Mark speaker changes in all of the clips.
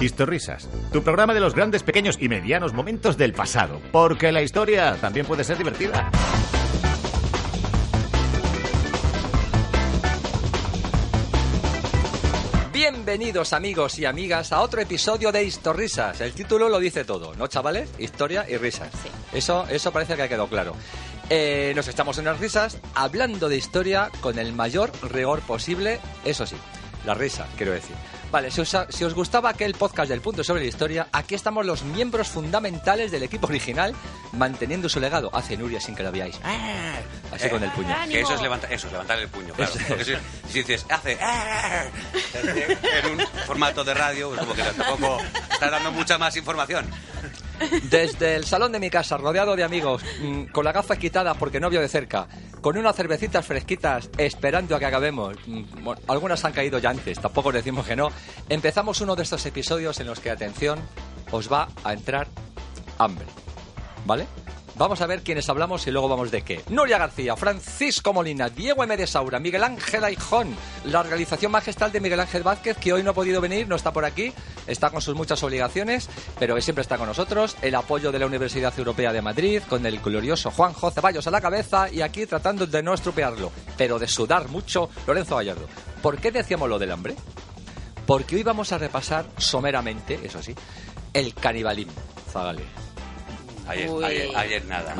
Speaker 1: Historrisas, tu programa de los grandes, pequeños y medianos momentos del pasado, porque la historia también puede ser divertida.
Speaker 2: Bienvenidos amigos y amigas a otro episodio de Historrisas. El título lo dice todo, ¿no chavales? Historia y risas. Eso, eso parece que ha quedado claro. Eh, nos estamos en las risas hablando de historia con el mayor rigor posible, eso sí, la risa, quiero decir. Vale, si os, si os gustaba aquel podcast del punto sobre la historia, aquí estamos los miembros fundamentales del equipo original manteniendo su legado. Hace Nuria sin que lo veáis. Ah, Así con el puño.
Speaker 3: Que eso es, levanta, eso es levantar el puño, claro. Porque si, si dices, hace "Ah", en un formato de radio, pues como que tampoco está dando mucha más información.
Speaker 2: Desde el salón de mi casa, rodeado de amigos, mm, con las gafas quitadas porque no veo de cerca, con unas cervecitas fresquitas, esperando a que acabemos. mm, bueno, algunas han caído ya antes, tampoco decimos que no. Empezamos uno de estos episodios en los que, atención, os va a entrar hambre. ¿Vale? Vamos a ver quiénes hablamos y luego vamos de qué. Nuria García, Francisco Molina, Diego M. de Saura, Miguel Ángel Aijón, la realización magistral de Miguel Ángel Vázquez, que hoy no ha podido venir, no está por aquí, está con sus muchas obligaciones, pero siempre está con nosotros. El apoyo de la Universidad Europea de Madrid, con el glorioso Juanjo Ceballos a la cabeza y aquí tratando de no estropearlo, pero de sudar mucho, Lorenzo Gallardo. ¿Por qué decíamos lo del hambre? Porque hoy vamos a repasar someramente, eso sí, el canibalismo. Zagale.
Speaker 3: Ayer,
Speaker 4: Uy.
Speaker 3: ayer, ayer nada.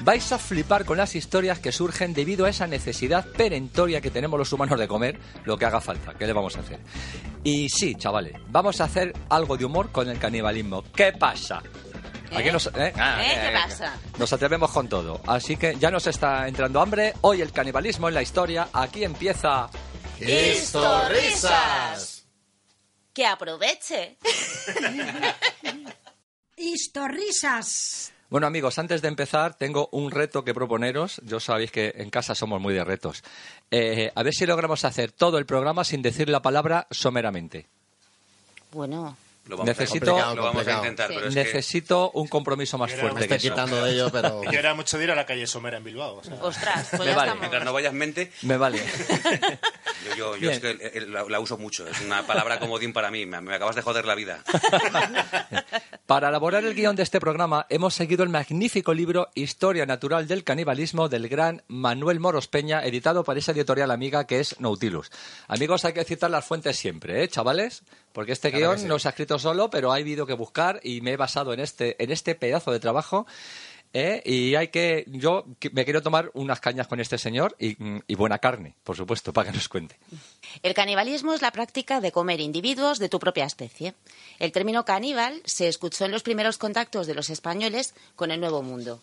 Speaker 2: Vais a flipar con las historias que surgen debido a esa necesidad perentoria que tenemos los humanos de comer lo que haga falta. ¿Qué le vamos a hacer? Y sí, chavales, vamos a hacer algo de humor con el canibalismo. ¿Qué pasa? Aquí
Speaker 4: ¿Eh?
Speaker 2: nos, ¿eh? Ah,
Speaker 4: ¿Eh? ¿Qué
Speaker 2: eh,
Speaker 4: pasa?
Speaker 2: Nos atrevemos con todo. Así que ya nos está entrando hambre. Hoy el canibalismo en la historia. Aquí empieza.
Speaker 4: ¡Historrisas! Que aproveche.
Speaker 5: Historrisas.
Speaker 2: Bueno amigos, antes de empezar tengo un reto que proponeros. Yo sabéis que en casa somos muy de retos. Eh, a ver si logramos hacer todo el programa sin decir la palabra someramente.
Speaker 4: Bueno,
Speaker 3: Lo vamos,
Speaker 2: Necesito-
Speaker 3: a, lo vamos a intentar,
Speaker 4: Sí.
Speaker 3: pero es que...
Speaker 2: Necesito un compromiso más fuerte
Speaker 6: Me
Speaker 2: que
Speaker 6: estoy
Speaker 2: eso.
Speaker 6: quitando de ello, pero...
Speaker 7: Yo era mucho de ir a la calle Somera en Bilbao. o sea.
Speaker 4: ostras, pues
Speaker 2: Me
Speaker 4: ya
Speaker 2: vale.
Speaker 4: estamos.
Speaker 3: Mientras no vayas mente,
Speaker 2: Me vale.
Speaker 3: yo, yo, yo
Speaker 2: Bien.
Speaker 3: es que el- la, la uso mucho. Es una palabra comodín para mí. Me, me acabas de joder la vida.
Speaker 2: Para elaborar el guion de este programa hemos seguido el magnífico libro Historia Natural del Canibalismo del gran Manuel Moros Peña, editado por esa editorial amiga que es Nautilus. Amigos, hay que citar las fuentes siempre, ¿eh, chavales? Porque este
Speaker 6: Claro
Speaker 2: guion
Speaker 6: sí.
Speaker 2: no se ha escrito solo, pero ha habido que buscar y me he basado en este, en este pedazo de trabajo. ¿eh? Y hay que, yo me quiero tomar unas cañas con este señor y, y buena carne, por supuesto, para que nos cuente.
Speaker 4: El canibalismo es la práctica de comer individuos de tu propia especie. El término caníbal se escuchó en los primeros contactos de los españoles con el Nuevo Mundo.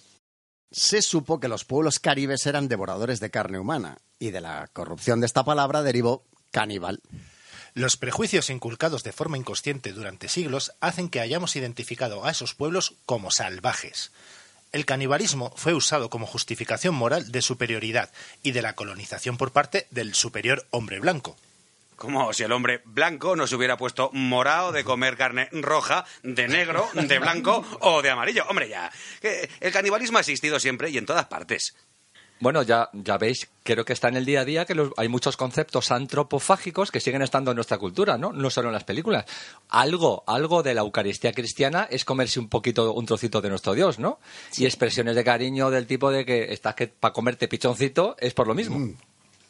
Speaker 6: Se supo que los pueblos caribes eran devoradores de carne humana, y de la corrupción de esta palabra derivó caníbal.
Speaker 7: Los prejuicios inculcados de forma inconsciente durante siglos hacen que hayamos identificado a esos pueblos como salvajes. El canibalismo fue usado como justificación moral de superioridad y de la colonización por parte del superior hombre blanco.
Speaker 3: Como si el hombre blanco no se hubiera puesto morado de comer carne roja, de negro, de blanco o de amarillo. Hombre, ya. El canibalismo ha existido siempre y en todas partes.
Speaker 2: Bueno, ya, ya veis, creo que está en el día a día que los- hay muchos conceptos antropofágicos que siguen estando en nuestra cultura, ¿no? No solo en las películas. Algo, algo de la Eucaristía cristiana es comerse un poquito, un trocito de nuestro Dios, ¿no? Y expresiones de cariño del tipo de que estás que para comerte pichoncito es por lo mismo.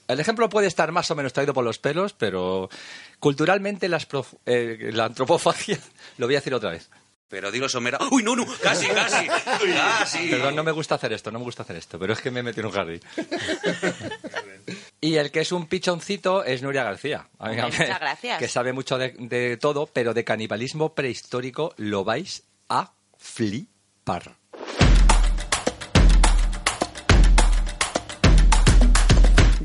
Speaker 2: El ejemplo puede estar más o menos traído por los pelos, pero culturalmente las prof- eh, la antropofagia, lo voy a decir otra vez.
Speaker 3: Pero dilo somera. ¡Uy, no, no! ¡Casi, casi! ¡Casi!
Speaker 2: Perdón, no me gusta hacer esto, no me gusta hacer esto, pero es que me he metido en un jardín. y el que es un pichoncito es Nuria García. amiga
Speaker 4: Muchas gracias.
Speaker 2: Que sabe mucho de, de todo, pero de canibalismo prehistórico lo vais a flipar.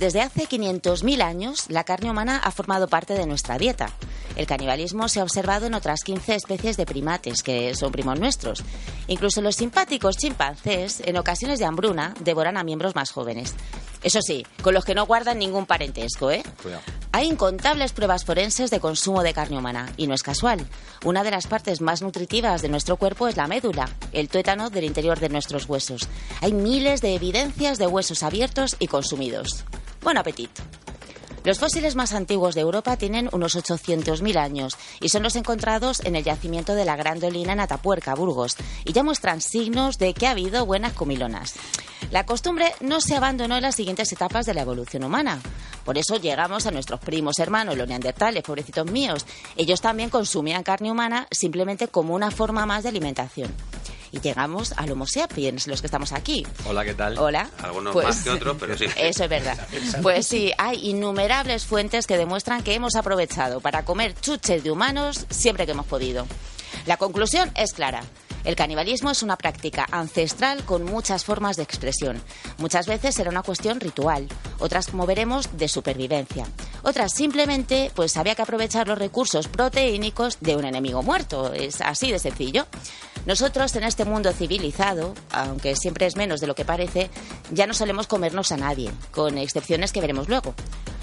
Speaker 4: Desde hace 500.000 años, la carne humana ha formado parte de nuestra dieta. El canibalismo se ha observado en otras 15 especies de primates que son primos nuestros. Incluso los simpáticos chimpancés, en ocasiones de hambruna, devoran a miembros más jóvenes. Eso sí, con los que no guardan ningún parentesco, ¿eh?
Speaker 2: Cuidado.
Speaker 4: Hay incontables pruebas forenses de consumo de carne humana, y no es casual. Una de las partes más nutritivas de nuestro cuerpo es la médula, el tuétano del interior de nuestros huesos. Hay miles de evidencias de huesos abiertos y consumidos. Buen apetito. Los fósiles más antiguos de Europa tienen unos 800.000 años y son los encontrados en el yacimiento de la Grandolina en Atapuerca, Burgos, y ya muestran signos de que ha habido buenas comilonas. La costumbre no se abandonó en las siguientes etapas de la evolución humana. Por eso llegamos a nuestros primos hermanos, los neandertales, pobrecitos míos. Ellos también consumían carne humana simplemente como una forma más de alimentación. Y llegamos al Homo sapiens, los que estamos aquí.
Speaker 2: Hola, ¿qué tal?
Speaker 4: Hola.
Speaker 3: Algunos
Speaker 4: Pues-
Speaker 3: más que otros, pero sí.
Speaker 4: Eso es verdad. Pues sí, hay innumerables fuentes que demuestran que hemos aprovechado para comer chuches de humanos siempre que hemos podido. La conclusión es clara. El canibalismo es una práctica ancestral con muchas formas de expresión. Muchas veces era una cuestión ritual, otras, como veremos, de supervivencia. Otras simplemente, pues había que aprovechar los recursos proteínicos de un enemigo muerto. Es así de sencillo. Nosotros en este mundo civilizado, aunque siempre es menos de lo que parece, ya no solemos comernos a nadie, con excepciones que veremos luego.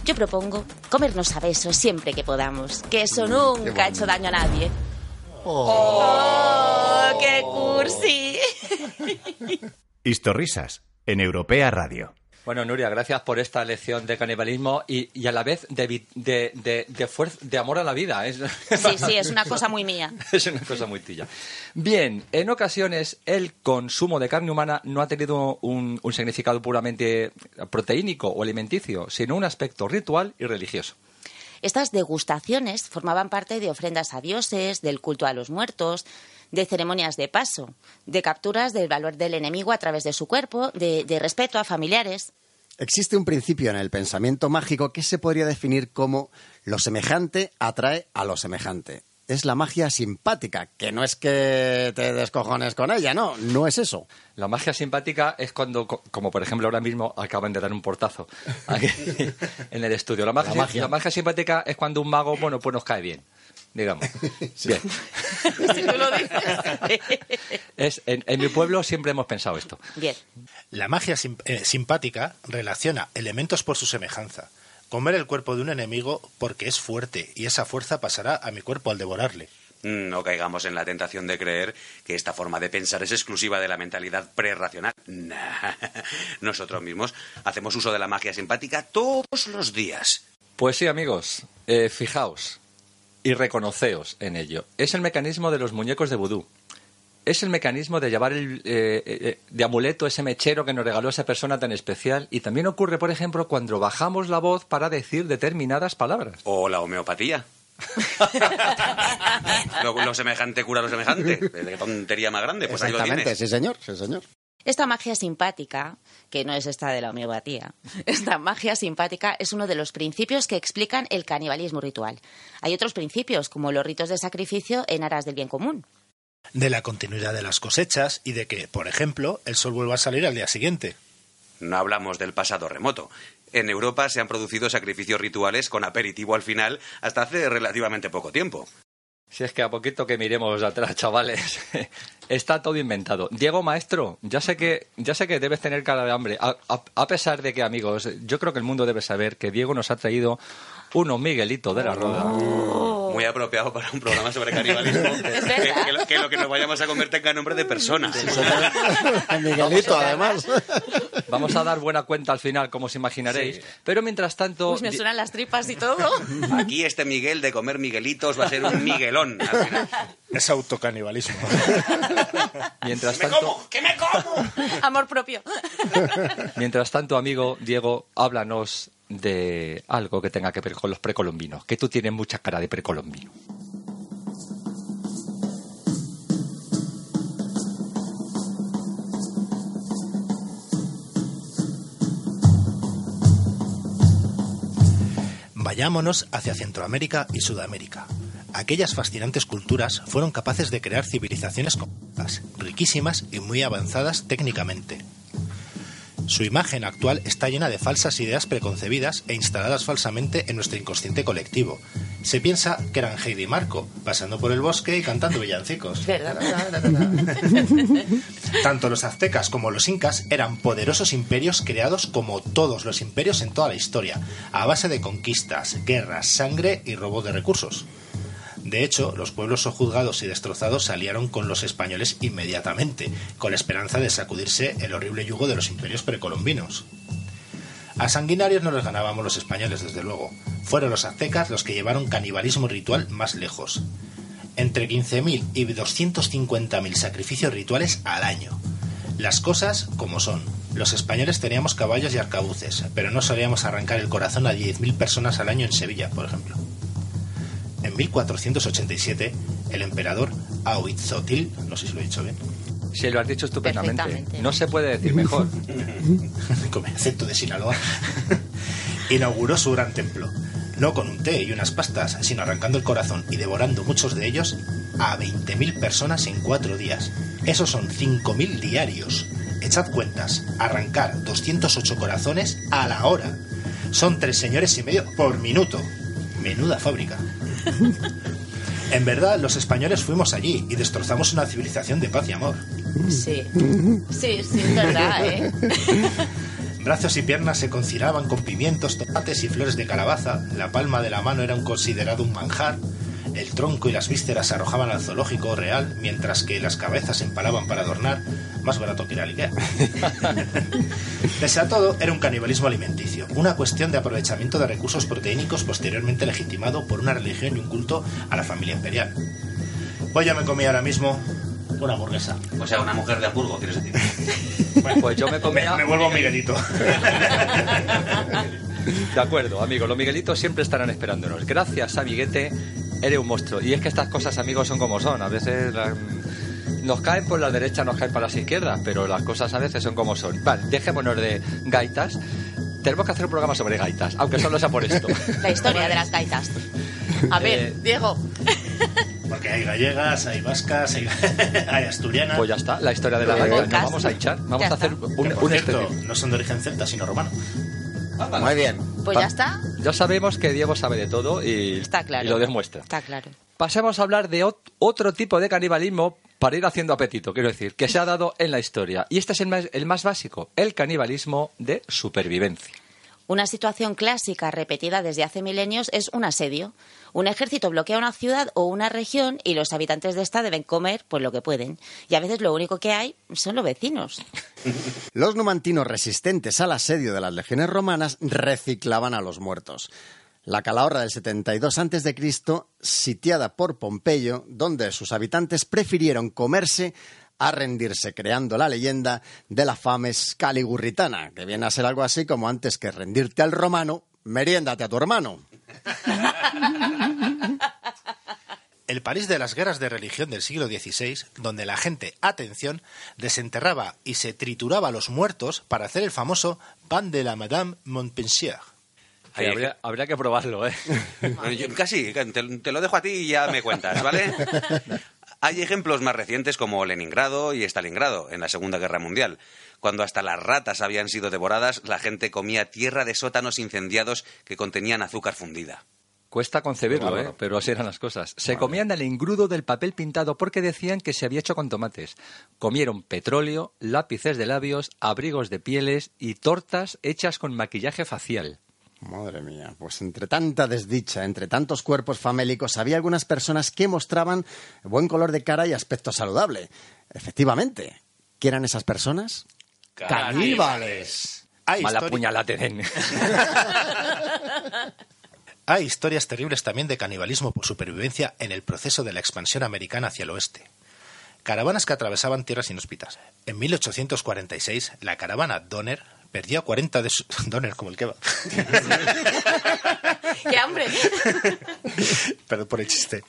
Speaker 4: Yo propongo comernos a besos siempre que podamos, que eso nunca ha hecho daño a nadie. ¡Oh, qué cursi!
Speaker 1: Historrisas en Europea Radio.
Speaker 2: Bueno, Nuria, gracias por esta lección de canibalismo y, y a la vez de, de, de, de fuerza- de amor a la vida. Es,
Speaker 4: Sí, sí, es una cosa muy mía.
Speaker 2: es una cosa muy tilla. Bien, en ocasiones el consumo de carne humana no ha tenido un, un significado puramente proteínico o alimenticio, sino un aspecto ritual y religioso.
Speaker 4: Estas degustaciones formaban parte de ofrendas a dioses, del culto a los muertos, de ceremonias de paso, de capturas del valor del enemigo a través de su cuerpo, de, de respeto a familiares.
Speaker 6: Existe un principio en el pensamiento mágico que se podría definir como lo semejante atrae a lo semejante. Es la magia simpática, que no es que te descojones con ella, no, no es eso.
Speaker 2: La magia simpática es cuando, co- como por ejemplo ahora mismo acaban de dar un portazo aquí en el estudio. La magia,
Speaker 6: La magia.
Speaker 2: la magia simpática es cuando un mago, bueno, pues nos cae bien, digamos. Bien.
Speaker 4: Si tú lo dices.
Speaker 2: Es, en, en mi pueblo siempre hemos pensado esto.
Speaker 4: Bien.
Speaker 7: La magia sim- eh, simpática relaciona elementos por su semejanza. Comer el cuerpo de un enemigo porque es fuerte y esa fuerza pasará a mi cuerpo al devorarle.
Speaker 3: Mm, No caigamos en la tentación de creer que esta forma de pensar es exclusiva de la mentalidad prerracional. Nah. Nosotros mismos hacemos uso de la magia simpática todos los días.
Speaker 2: Pues sí, amigos, eh, fijaos y reconoceos en ello. Es el mecanismo de los muñecos de vudú. Es el mecanismo de llevar el, eh, eh, de amuleto ese mechero que nos regaló esa persona tan especial. Y también ocurre, por ejemplo, cuando bajamos la voz para decir determinadas palabras.
Speaker 3: O la homeopatía. lo, lo semejante cura lo semejante. Qué tontería más grande. Pues ahí lo
Speaker 6: Exactamente,
Speaker 3: tienes.
Speaker 6: sí señor, sí señor.
Speaker 4: Esta magia simpática, que no es esta de la homeopatía, esta magia simpática es uno de los principios que explican el canibalismo ritual. Hay otros principios, como los ritos de sacrificio en aras del bien común.
Speaker 7: De la continuidad de las cosechas y de que, por ejemplo, el sol vuelva a salir al día siguiente.
Speaker 3: No hablamos del pasado remoto. En Europa se han producido sacrificios rituales con aperitivo al final hasta hace relativamente poco tiempo.
Speaker 2: Si es que a poquito que miremos atrás, chavales, está todo inventado. Diego Maestro, ya sé que, ya sé que debes tener cara de hambre. A, a- pesar de que, amigos, yo creo que el mundo debe saber que Diego nos ha traído unos Miguelitos de la Roda.
Speaker 3: Muy apropiado para un programa sobre canibalismo. que, lo, que lo que nos vayamos a comer tenga nombre de persona.
Speaker 6: Miguelito, además.
Speaker 2: Vamos a dar buena cuenta al final, como os imaginaréis. Pero mientras tanto,
Speaker 4: Pues me suenan las tripas y todo.
Speaker 3: Aquí este Miguel de comer Miguelitos va a ser un Miguelón al final.
Speaker 7: Es autocanibalismo.
Speaker 2: mientras
Speaker 3: ¡Me
Speaker 2: tanto,
Speaker 3: como! ¡Que me como!
Speaker 4: Amor propio.
Speaker 2: mientras tanto, amigo Diego, háblanos de algo que tenga que ver con los precolombinos, que tú tienes mucha cara de precolombino.
Speaker 7: Vayámonos hacia Centroamérica y Sudamérica. Aquellas fascinantes culturas fueron capaces de crear civilizaciones complejas, riquísimas y muy avanzadas técnicamente. Su imagen actual está llena de falsas ideas preconcebidas e instaladas falsamente en nuestro inconsciente colectivo, Se piensa que eran Heidi y Marco, pasando por el bosque y cantando villancicos. Tanto los aztecas como los incas eran poderosos imperios creados como todos los imperios en toda la historia, a base de conquistas, guerras, sangre y robo de recursos. De hecho, los pueblos sojuzgados y destrozados se aliaron con los españoles inmediatamente, con la esperanza de sacudirse el horrible yugo de los imperios precolombinos. A sanguinarios no les ganábamos los españoles, desde luego. Fueron los aztecas los que llevaron canibalismo ritual más lejos. Entre 15.000 y 250.000 sacrificios rituales al año. Las cosas como son. Los españoles teníamos caballos y arcabuces, pero no solíamos arrancar el corazón a 10.000 personas al año en Sevilla, por ejemplo. En 1487, el emperador Ahuitzotl, no sé si lo he dicho bien,
Speaker 2: Sí, lo has dicho estupendamente. No se puede decir mejor.
Speaker 7: con mi acento de Sinaloa, inauguró su gran templo. No con un té y unas pastas, sino arrancando el corazón y devorando muchos de ellos a 20.000 personas en cuatro días. Esos son 5.000 diarios. Echad cuentas, arrancar 208 corazones a la hora. Son tres señores y medio por minuto. Menuda fábrica. En verdad, los españoles fuimos allí y destrozamos una civilización de paz y amor.
Speaker 4: Sí, sí, sí, es verdad, ¿eh?
Speaker 7: Brazos y piernas se concinaban con pimientos, tomates y flores de calabaza, la palma de la mano era un considerado un manjar, el tronco y las vísceras se arrojaban al zoológico real, mientras que las cabezas se empalaban para adornar, más barato que ir al Ikea. Pese a todo, era un canibalismo alimenticio, una cuestión de aprovechamiento de recursos proteínicos posteriormente legitimado por una religión y un culto a la familia imperial. Pues yo me comí ahora mismo una hamburguesa.
Speaker 3: O sea, una mujer de Hamburgo, quieres decir.
Speaker 2: Pues yo me comía...
Speaker 7: Me, me vuelvo Miguelito.
Speaker 2: De acuerdo, amigos, los Miguelitos siempre estarán esperándonos. Gracias, amiguete, eres un monstruo. Y es que estas cosas, amigos, son como son. A veces la- nos caen por la derecha, nos caen por las izquierdas, pero las cosas a veces son como son. Vale, dejémonos de gaitas. Tenemos que hacer un programa sobre gaitas, aunque solo sea por esto.
Speaker 4: La historia de las gaitas. A ver,
Speaker 2: Eh,
Speaker 4: Diego.
Speaker 7: Porque hay gallegas, hay vascas, hay, hay asturianas.
Speaker 2: Pues ya está, la historia de la gaita. Nos vamos a echar, vamos
Speaker 4: Ya
Speaker 2: a hacer
Speaker 4: está.
Speaker 2: un,
Speaker 7: que, por
Speaker 2: un
Speaker 7: cierto,
Speaker 2: especial.
Speaker 7: no son de origen celta, sino romano.
Speaker 6: Muy bien.
Speaker 4: Pues ya está.
Speaker 2: Ya sabemos que Diego sabe de todo y,
Speaker 4: Está claro.
Speaker 2: y lo demuestra.
Speaker 4: Está claro.
Speaker 2: Pasemos a hablar de ot- otro tipo de canibalismo para ir haciendo apetito, quiero decir, que se ha dado en la historia. Y este es el más, el más básico, el canibalismo de supervivencia.
Speaker 4: Una situación clásica repetida desde hace milenios es un asedio. Un ejército bloquea una ciudad o una región y los habitantes de esta deben comer pues lo que pueden. Y a veces lo único que hay son los vecinos.
Speaker 6: Los numantinos resistentes al asedio de las legiones romanas reciclaban a los muertos. La Calahorra del 72 a.C., sitiada por Pompeyo, donde sus habitantes prefirieron comerse a rendirse, creando la leyenda de la fames caligurritana, que viene a ser algo así como antes que rendirte al romano, meriéndate a tu hermano.
Speaker 7: El París de las guerras de religión del siglo XVI, donde la gente, atención, desenterraba y se trituraba a los muertos para hacer el famoso pan de la Madame Montpensier.
Speaker 2: Sí, habría, habría que probarlo, ¿eh?
Speaker 3: Bueno, yo- casi, te, te lo dejo a ti y ya me cuentas, ¿vale? Hay ejemplos más recientes como Leningrado y Stalingrado en la Segunda Guerra Mundial. Cuando hasta las ratas habían sido devoradas, la gente comía tierra de sótanos incendiados que contenían azúcar fundida.
Speaker 2: Cuesta concebirlo, ¿eh? pero así eran las cosas. Se comían el engrudo del papel pintado porque decían que se había hecho con tomates. Comieron petróleo, lápices de labios, abrigos de pieles y tortas hechas con maquillaje facial.
Speaker 6: Madre mía, pues entre tanta desdicha, entre tantos cuerpos famélicos, había algunas personas que mostraban buen color de cara y aspecto saludable. Efectivamente, ¿qué eran esas personas? ¡Caníbales!
Speaker 7: Hay,
Speaker 2: Mala puñalada den.
Speaker 7: Hay historias terribles también de canibalismo por supervivencia en el proceso de la expansión americana hacia el oeste. Caravanas que atravesaban tierras inhóspitas. En 1846, la caravana Donner perdió a 40 de sus... Donner como el que va.
Speaker 4: ¡Qué hambre!
Speaker 7: Perdón por el chiste.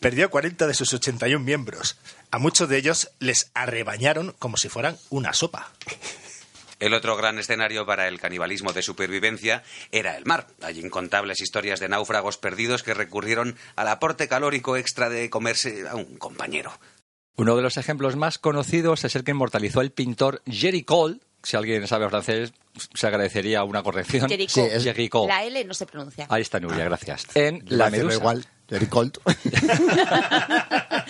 Speaker 7: Perdió a 40 de sus 81 miembros. A muchos de ellos les arrebañaron como si fueran una sopa.
Speaker 3: El otro gran escenario para el canibalismo de supervivencia era el mar. Hay incontables historias de náufragos perdidos que recurrieron al aporte calórico extra de comerse a un compañero.
Speaker 2: Uno de los ejemplos más conocidos es el que inmortalizó el pintor Jerry Cole si alguien sabe francés, se agradecería una corrección.
Speaker 4: Jericho.
Speaker 6: Sí, es-.
Speaker 4: La L no se pronuncia.
Speaker 2: Ahí está Nuria, gracias. En
Speaker 6: Yo
Speaker 2: La Medusa.
Speaker 6: igual. Jericho.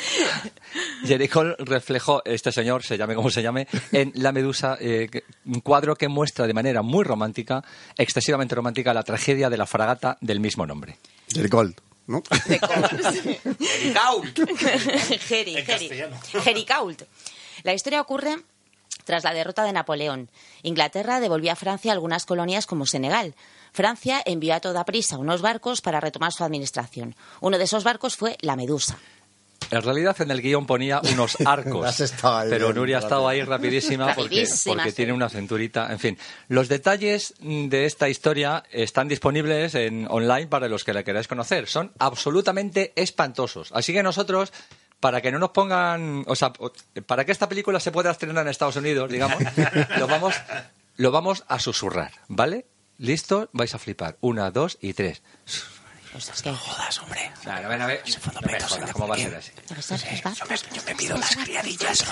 Speaker 2: Jericho reflejó, este señor, se llame como se llame, en La Medusa, eh, un cuadro que muestra de manera muy romántica, excesivamente romántica, la tragedia de la fragata del mismo nombre.
Speaker 6: Jericho, ¿no?
Speaker 4: Geri.
Speaker 7: castellano.
Speaker 4: Gericault. La historia ocurre tras la derrota de Napoleón. Inglaterra devolvió a Francia algunas colonias como Senegal. Francia envió a toda prisa unos barcos para retomar su administración. Uno de esos barcos fue la Medusa.
Speaker 2: En realidad en el guion ponía unos arcos, pero
Speaker 6: bien,
Speaker 2: Nuria ha estado ahí rapidísima porque, tiene una cinturita. En fin, los detalles de esta historia están disponibles en online para los que la queráis conocer. Son absolutamente espantosos. Así que nosotros, para que no nos pongan, o sea, para que esta película se pueda estrenar en Estados Unidos, digamos, lo vamos, lo vamos a susurrar, ¿vale? ¿Listo? Vais a flipar. Una, dos y tres.
Speaker 4: Pues es que...
Speaker 2: Claro, ven a ver. No me jodas, ¿cómo va a ser así?
Speaker 4: Yo me pido las criadillas.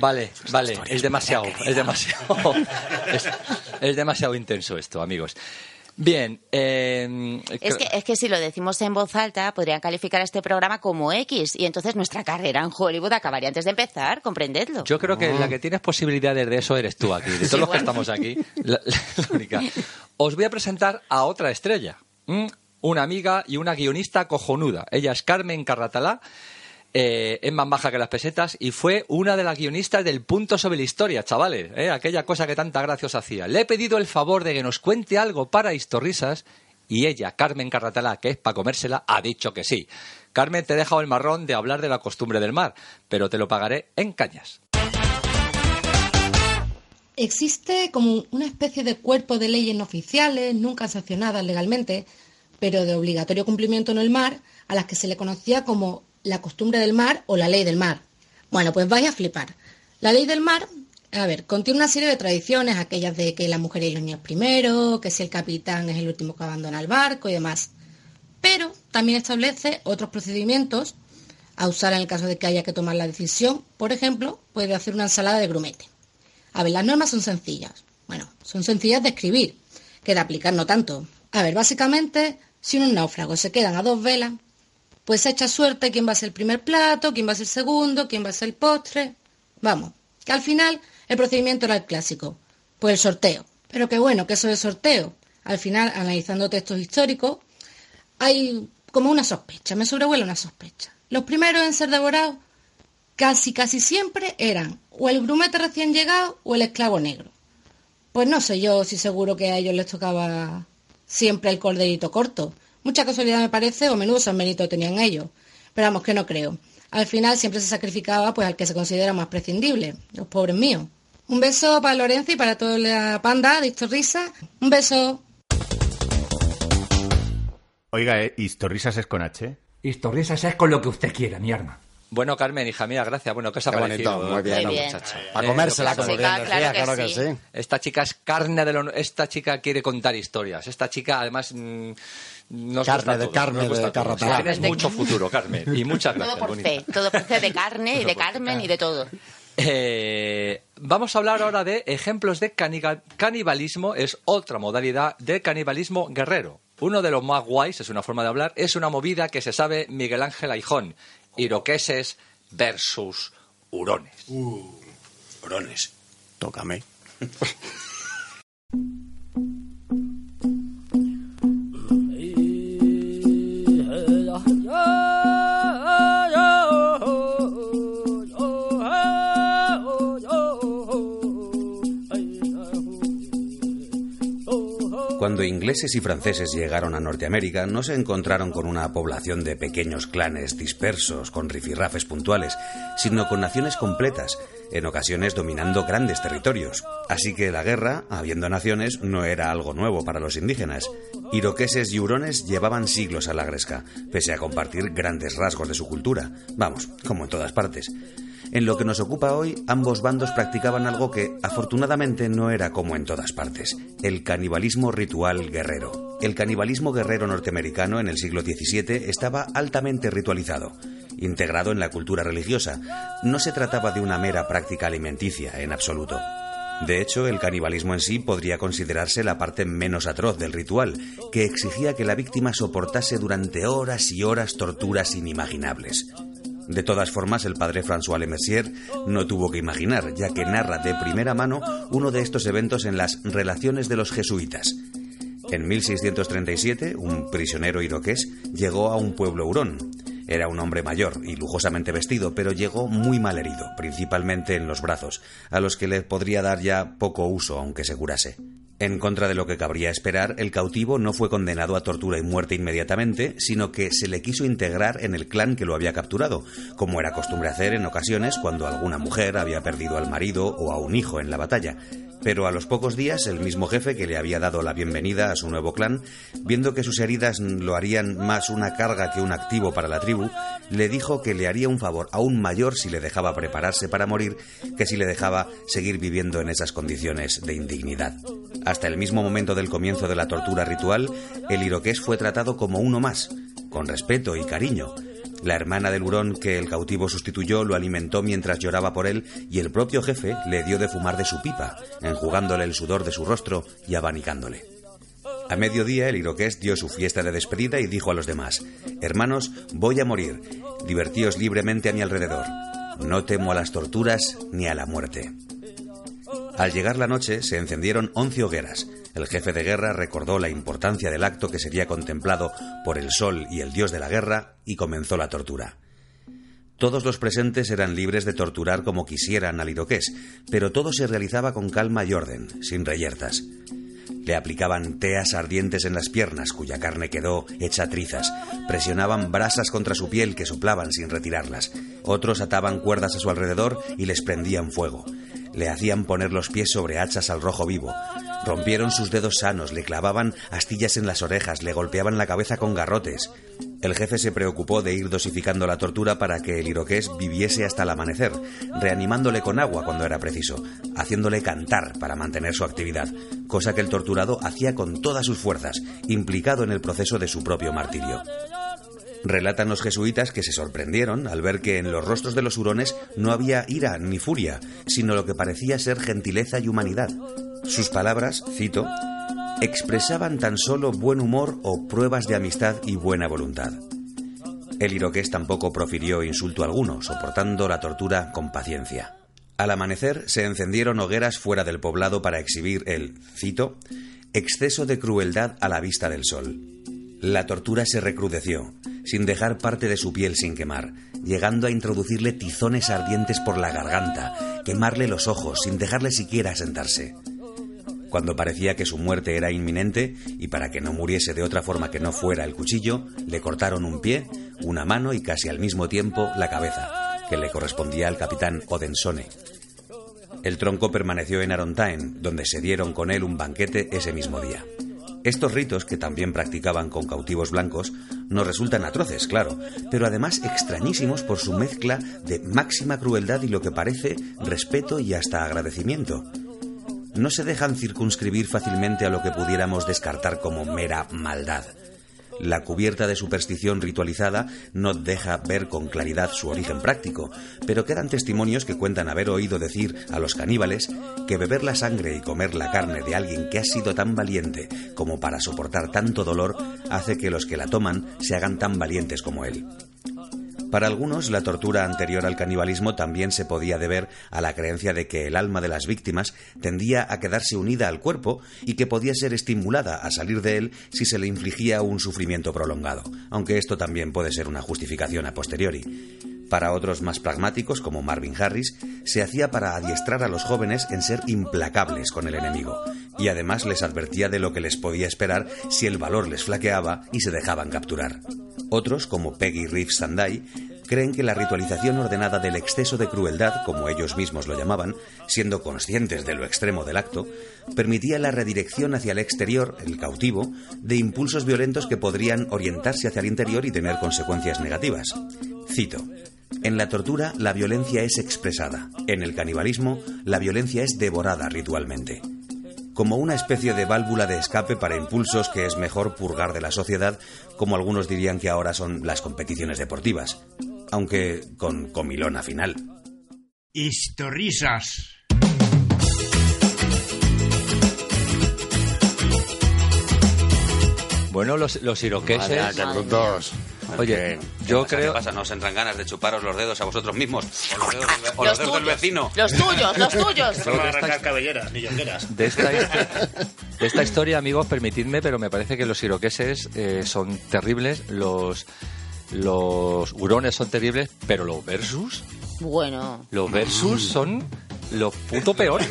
Speaker 2: Vale, vale, es demasiado, es demasiado, es, es demasiado intenso esto, amigos. Bien, eh,
Speaker 4: Es que, es que si lo decimos en voz alta, podrían calificar a este programa como X y entonces nuestra carrera en Hollywood acabaría antes de empezar, comprendedlo.
Speaker 2: yo creo que la que tienes posibilidades de eso eres tú aquí, de todos
Speaker 4: Sí,
Speaker 2: los que estamos aquí, la, la única. Os voy a presentar a otra estrella, una amiga y una guionista cojonuda. Ella es Carmen Carratalá. Eh, es más baja que las pesetas y fue una de las guionistas del punto sobre la historia, chavales, ¿eh? aquella cosa que tanta gracia os hacía. Le he pedido el favor de que nos cuente algo para Historrisas y ella, Carmen Carratalá, que es para comérsela, ha dicho que sí. Carmen, te he dejado el marrón de hablar de la costumbre del mar, pero te lo pagaré en cañas.
Speaker 8: Existe como una especie de cuerpo de leyes no oficiales, nunca sancionadas legalmente, pero de obligatorio cumplimiento en el mar, a las que se le conocía como la costumbre del mar o la ley del mar. Bueno, pues vaya a flipar. La ley del mar, a ver, contiene una serie de tradiciones, aquellas de que la mujer y los niños primero, que si el capitán es el último que abandona el barco y demás. Pero también establece otros procedimientos a usar en el caso de que haya que tomar la decisión. Por ejemplo, puede hacer una ensalada de grumete. A ver, las normas son sencillas. Bueno, son sencillas de escribir, que de aplicar no tanto. A ver, básicamente, si unos náufragos se quedan a dos velas, pues echa suerte quién va a ser el primer plato, quién va a ser el segundo, quién va a ser el postre. Vamos, que al final el procedimiento era el clásico, pues el sorteo. Pero qué bueno que eso de sorteo. Al final, analizando textos históricos, hay como una sospecha, me sobrevuela una sospecha. Los primeros en ser devorados casi, casi siempre eran o el grumete recién llegado o el esclavo negro. Pues no sé yo si seguro que a ellos les tocaba siempre el corderito corto. Mucha casualidad me parece, o menudo San Benito tenían ellos. Pero vamos, que no creo. Al final siempre se sacrificaba pues al que se considera más prescindible, los pobres míos. Un beso para Lorenzo y para toda la panda de Historrisa. Un beso.
Speaker 1: Oiga, ¿eh? ¿Historrisas es con H?
Speaker 9: Historrisas es con lo que usted quiera, mi arma.
Speaker 2: Bueno, Carmen, hija mía, gracias. Bueno, ¿qué os ha parecido?
Speaker 6: bonito, muy bien.
Speaker 4: Muy bien.
Speaker 2: muchacha?
Speaker 6: Para
Speaker 2: Eh,
Speaker 6: comérsela con
Speaker 4: claro, claro que
Speaker 6: que
Speaker 4: sí.
Speaker 6: sí.
Speaker 2: Esta chica es carne de lo... Esta chica quiere contar historias. Esta chica, además... mm, nos
Speaker 6: Carne de carne
Speaker 2: nos
Speaker 6: de.
Speaker 2: Tienes mucho futuro, Carmen. Y muchas gracias,
Speaker 4: todo por
Speaker 2: bonita.
Speaker 4: fe, todo por fe de carne y de Carmen y de todo.
Speaker 2: Eh, vamos a hablar ahora de ejemplos de canibalismo. Es otra modalidad de canibalismo guerrero. Uno de los más guays, es una forma de hablar, es una movida que se sabe Miguel Ángel Aijón. Iroqueses versus hurones.
Speaker 3: Hurones.
Speaker 6: Tócame.
Speaker 3: ingleses y franceses llegaron a Norteamérica, no se encontraron con una población de pequeños clanes dispersos, con rifirrafes puntuales, sino con naciones completas, en ocasiones dominando grandes territorios. Así que la guerra, habiendo naciones, no era algo nuevo para los indígenas. Iroqueses y hurones llevaban siglos a la gresca, pese a compartir grandes rasgos de su cultura. Vamos, como en todas partes. En lo que nos ocupa hoy, ambos bandos practicaban algo que, afortunadamente, no era como en todas partes, el canibalismo ritual guerrero. El canibalismo guerrero norteamericano en el siglo XVII estaba altamente ritualizado, integrado en la cultura religiosa. No se trataba de una mera práctica alimenticia, en absoluto. De hecho, el canibalismo en sí podría considerarse la parte menos atroz del ritual, que exigía que la víctima soportase durante horas y horas torturas inimaginables. De todas formas, el padre François Le Messier no tuvo que imaginar, ya que narra de primera mano uno de estos eventos en las Relaciones de los Jesuitas. En 1637, un prisionero iroqués llegó a un pueblo hurón. Era un hombre mayor y lujosamente vestido, pero llegó muy mal herido, principalmente en los brazos, a los que le podría dar ya poco uso aunque se curase. En contra de lo que cabría esperar, el cautivo no fue condenado a tortura y muerte inmediatamente, sino que se le quiso integrar en el clan que lo había capturado, como era costumbre hacer en ocasiones cuando alguna mujer había perdido al marido o a un hijo en la batalla. Pero a los pocos días, el mismo jefe que le había dado la bienvenida a su nuevo clan, viendo que sus heridas lo harían más una carga que un activo para la tribu, le dijo que le haría un favor aún mayor si le dejaba prepararse para morir que si le dejaba seguir viviendo en esas condiciones de indignidad. Hasta el mismo momento del comienzo de la tortura ritual, el iroqués fue tratado como uno más, con respeto y cariño, la hermana del hurón que el cautivo sustituyó lo alimentó mientras lloraba por él y el propio jefe le dio de fumar de su pipa, enjugándole el sudor de su rostro y abanicándole. A mediodía el iroqués dio su fiesta de despedida y dijo a los demás, Hermanos, voy a morir, divertíos libremente a mi alrededor. No temo a las torturas ni a la muerte. Al llegar la noche se encendieron once hogueras, el jefe de guerra recordó la importancia del acto que sería contemplado por el sol y el dios de la guerra y comenzó la tortura. Todos los presentes eran libres de torturar como quisieran al iroqués, pero todo se realizaba con calma y orden, sin reyertas. Le aplicaban teas ardientes en las piernas, cuya carne quedó hecha trizas. Presionaban brasas contra su piel que soplaban sin retirarlas. Otros ataban cuerdas a su alrededor y les prendían fuego. Le hacían poner los pies sobre hachas al rojo vivo. Rompieron sus dedos sanos, le clavaban astillas en las orejas, le golpeaban la cabeza con garrotes. El jefe se preocupó de ir dosificando la tortura para que el iroqués viviese hasta el amanecer, reanimándole con agua cuando era preciso, haciéndole cantar para mantener su actividad, cosa que el torturado hacía con todas sus fuerzas, implicado en el proceso de su propio martirio. Relatan los jesuitas que se sorprendieron al ver que en los rostros de los hurones no había ira ni furia, sino lo que parecía ser gentileza y humanidad. Sus palabras, cito, expresaban tan solo buen humor o pruebas de amistad y buena voluntad. El iroqués tampoco profirió insulto alguno, soportando la tortura con paciencia. Al amanecer se encendieron hogueras fuera del poblado para exhibir el, cito, exceso de crueldad a la vista del sol. La tortura se recrudeció, sin dejar parte de su piel sin quemar, llegando a introducirle tizones ardientes por la garganta, quemarle los ojos sin dejarle siquiera sentarse. Cuando parecía que su muerte era inminente, y para que no muriese de otra forma que no fuera el cuchillo, le cortaron un pie, una mano y casi al mismo tiempo la cabeza, que le correspondía al capitán Odensone. El tronco permaneció en Arontaine, donde se dieron con él un banquete ese mismo día. Estos ritos, que también practicaban con cautivos blancos, nos resultan atroces, claro, pero además extrañísimos por su mezcla de máxima crueldad y lo que parece respeto y hasta agradecimiento no se dejan circunscribir fácilmente a lo que pudiéramos descartar como mera maldad. La cubierta de superstición ritualizada no deja ver con claridad su origen práctico, pero quedan testimonios que cuentan haber oído decir a los caníbales que beber la sangre y comer la carne de alguien que ha sido tan valiente como para soportar tanto dolor hace que los que la toman se hagan tan valientes como él. Para algunos, la tortura anterior al canibalismo también se podía deber a la creencia de que el alma de las víctimas tendía a quedarse unida al cuerpo y que podía ser estimulada a salir de él si se le infligía un sufrimiento prolongado, aunque esto también puede ser una justificación a posteriori. Para otros más pragmáticos, como Marvin Harris, se hacía para adiestrar a los jóvenes en ser implacables con el enemigo, y además les advertía de lo que les podía esperar si el valor les flaqueaba y se dejaban capturar. Otros, como Peggy Reeves Sandai, creen que la ritualización ordenada del exceso de crueldad, como ellos mismos lo llamaban, siendo conscientes de lo extremo del acto, permitía la redirección hacia el exterior, el cautivo, de impulsos violentos que podrían orientarse hacia el interior y tener consecuencias negativas. Cito. En la tortura la violencia es expresada, en el canibalismo la violencia es devorada ritualmente como una especie de válvula de escape para impulsos que es mejor purgar de la sociedad, como algunos dirían que ahora son las competiciones deportivas, aunque con comilona final.
Speaker 10: Historisas.
Speaker 2: Bueno, los, los iroqueses. Oye,
Speaker 3: ¿Qué
Speaker 2: yo
Speaker 3: pasa?
Speaker 2: creo...
Speaker 3: ¿Qué pasa? ¿No os entran ganas de chuparos los dedos a vosotros mismos? ¿O los dedos, del- o los
Speaker 4: Los
Speaker 3: dedos del
Speaker 4: tuyos.
Speaker 3: vecino?
Speaker 4: Los tuyos, los tuyos.
Speaker 7: No me va a
Speaker 2: de esta-
Speaker 7: arrancar cabelleras ni yongueras.
Speaker 2: De esta, de esta historia, amigos, permitidme, pero me parece que los iroqueses eh, son terribles, los, los hurones son terribles, pero los versus,
Speaker 4: Bueno,
Speaker 2: los versus son lo puto peor.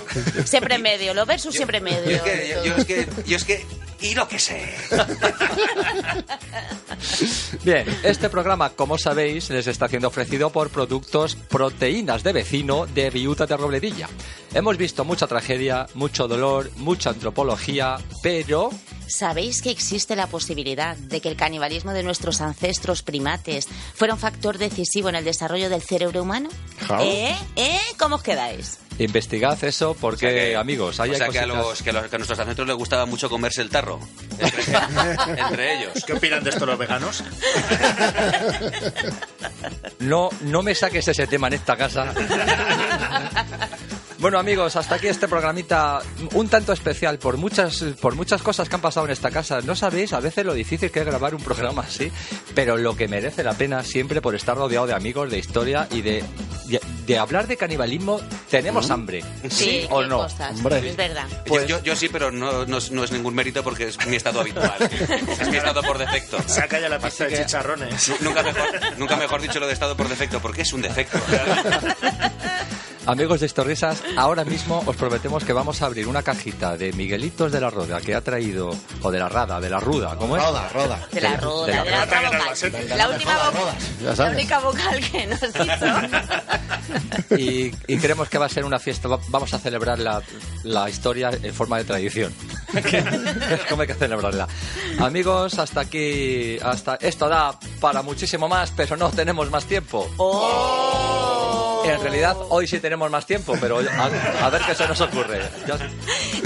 Speaker 4: siempre en medio, los versus siempre
Speaker 3: Yo
Speaker 4: medio.
Speaker 3: es que, yo, yo es que, yo es que, y lo que sé.
Speaker 2: Bien, este programa, como sabéis, les está siendo ofrecido por productos Proteínas de Vecino de Viuta de Robledilla. Hemos visto mucha tragedia, mucho dolor, mucha antropología, pero
Speaker 4: ¿Sabéis que existe la posibilidad de que el canibalismo de nuestros ancestros primates fuera un factor decisivo en el desarrollo del cerebro humano? ¿Eh? ¿Eh? ¿Cómo os quedáis?
Speaker 2: Investigad eso porque,
Speaker 3: O sea que-
Speaker 2: amigos, ahí
Speaker 3: o
Speaker 2: hay
Speaker 3: sea que a, los, que, a los- que a nuestros ancestros les gustaba mucho comerse el tarro. Entre, entre ellos.
Speaker 7: ¿Qué opinan de esto los veganos?
Speaker 2: No, no me saques ese tema en esta casa. Bueno amigos, hasta aquí este programita un tanto especial por muchas por muchas cosas que han pasado en esta casa. No sabéis a veces lo difícil que es grabar un programa así, pero lo que merece la pena siempre por estar rodeado de amigos, de historia y de de, hablar de canibalismo tenemos hambre, sí, o
Speaker 4: qué
Speaker 2: no.
Speaker 4: cosas. Es verdad.
Speaker 3: Yo- yo, yo sí, pero no, no es, no es ningún mérito porque es mi estado habitual. Es mi estado por defecto.
Speaker 7: Saca ya la pista de chicharrones.
Speaker 3: Nu- Nunca mejor, nunca mejor dicho lo de estado por defecto, porque es un defecto.
Speaker 2: Amigos de Estorrisas, ahora mismo os prometemos que vamos a abrir una cajita de Miguelitos de la Roda que ha traído, o de la Rada, de la Ruda, ¿cómo es?
Speaker 6: Roda, roda.
Speaker 4: De la roda,
Speaker 2: de
Speaker 4: de
Speaker 2: la
Speaker 4: la, otra
Speaker 7: roda.
Speaker 4: vocal. La última vocal. La única vocal que nos hizo.
Speaker 2: y, y creemos que va a ser una fiesta. Va- Vamos a celebrar la, la historia en forma de tradición. Como hay que celebrarla. Amigos, hasta aquí. hasta Esto da para muchísimo más, pero no tenemos más tiempo. En realidad, hoy sí tenemos más tiempo, pero a, a ver qué se nos ocurre. Ya-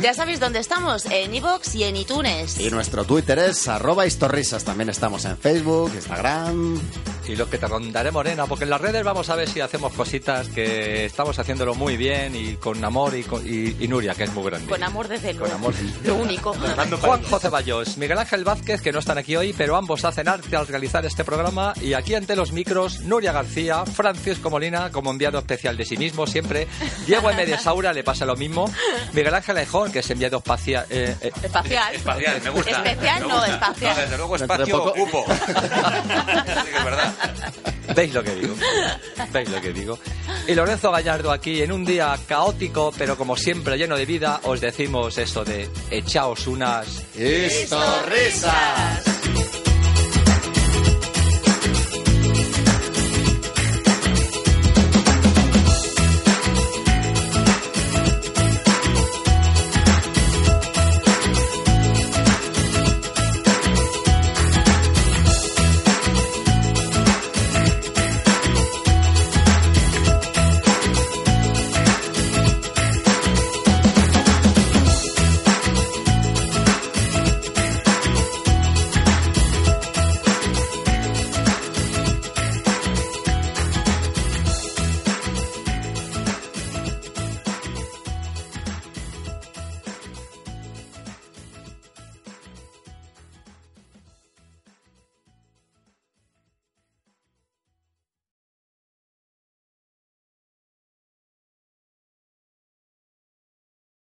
Speaker 4: Ya sabéis dónde estamos, en iVoox y en iTunes.
Speaker 6: Y nuestro Twitter es arroba historrisas. También estamos en Facebook, Instagram.
Speaker 2: Y lo que te rondaré morena, porque en las redes vamos a ver si hacemos cositas que estamos haciéndolo muy bien y con amor y, con- y- y Nuria, que es muy grande.
Speaker 4: Con amor desde luego.
Speaker 2: Con amor.
Speaker 4: Lo único.
Speaker 2: Juan José Bayos, Miguel Ángel Vázquez, que no están aquí hoy, pero ambos hacen arte al realizar este programa. Y aquí ante los micros, Nuria García, Francisco Molina, como enviado especial de sí mismo, siempre. Diego M. de Saura, le pasa lo mismo. Miguel Ángel Ejón, que es enviado espacial. eh, eh,
Speaker 4: Espacial.
Speaker 3: Espacial, me gusta.
Speaker 4: Especial
Speaker 3: me
Speaker 4: no, espacial.
Speaker 3: No, desde luego espacio ocupo. Sí que es verdad.
Speaker 2: ¿Veis lo que digo? ¿Veis lo que digo? Y Lorenzo Gallardo aquí, en un día caótico, pero como siempre lleno de vida, os decimos eso de echaos unas...
Speaker 6: ¡Historrisas!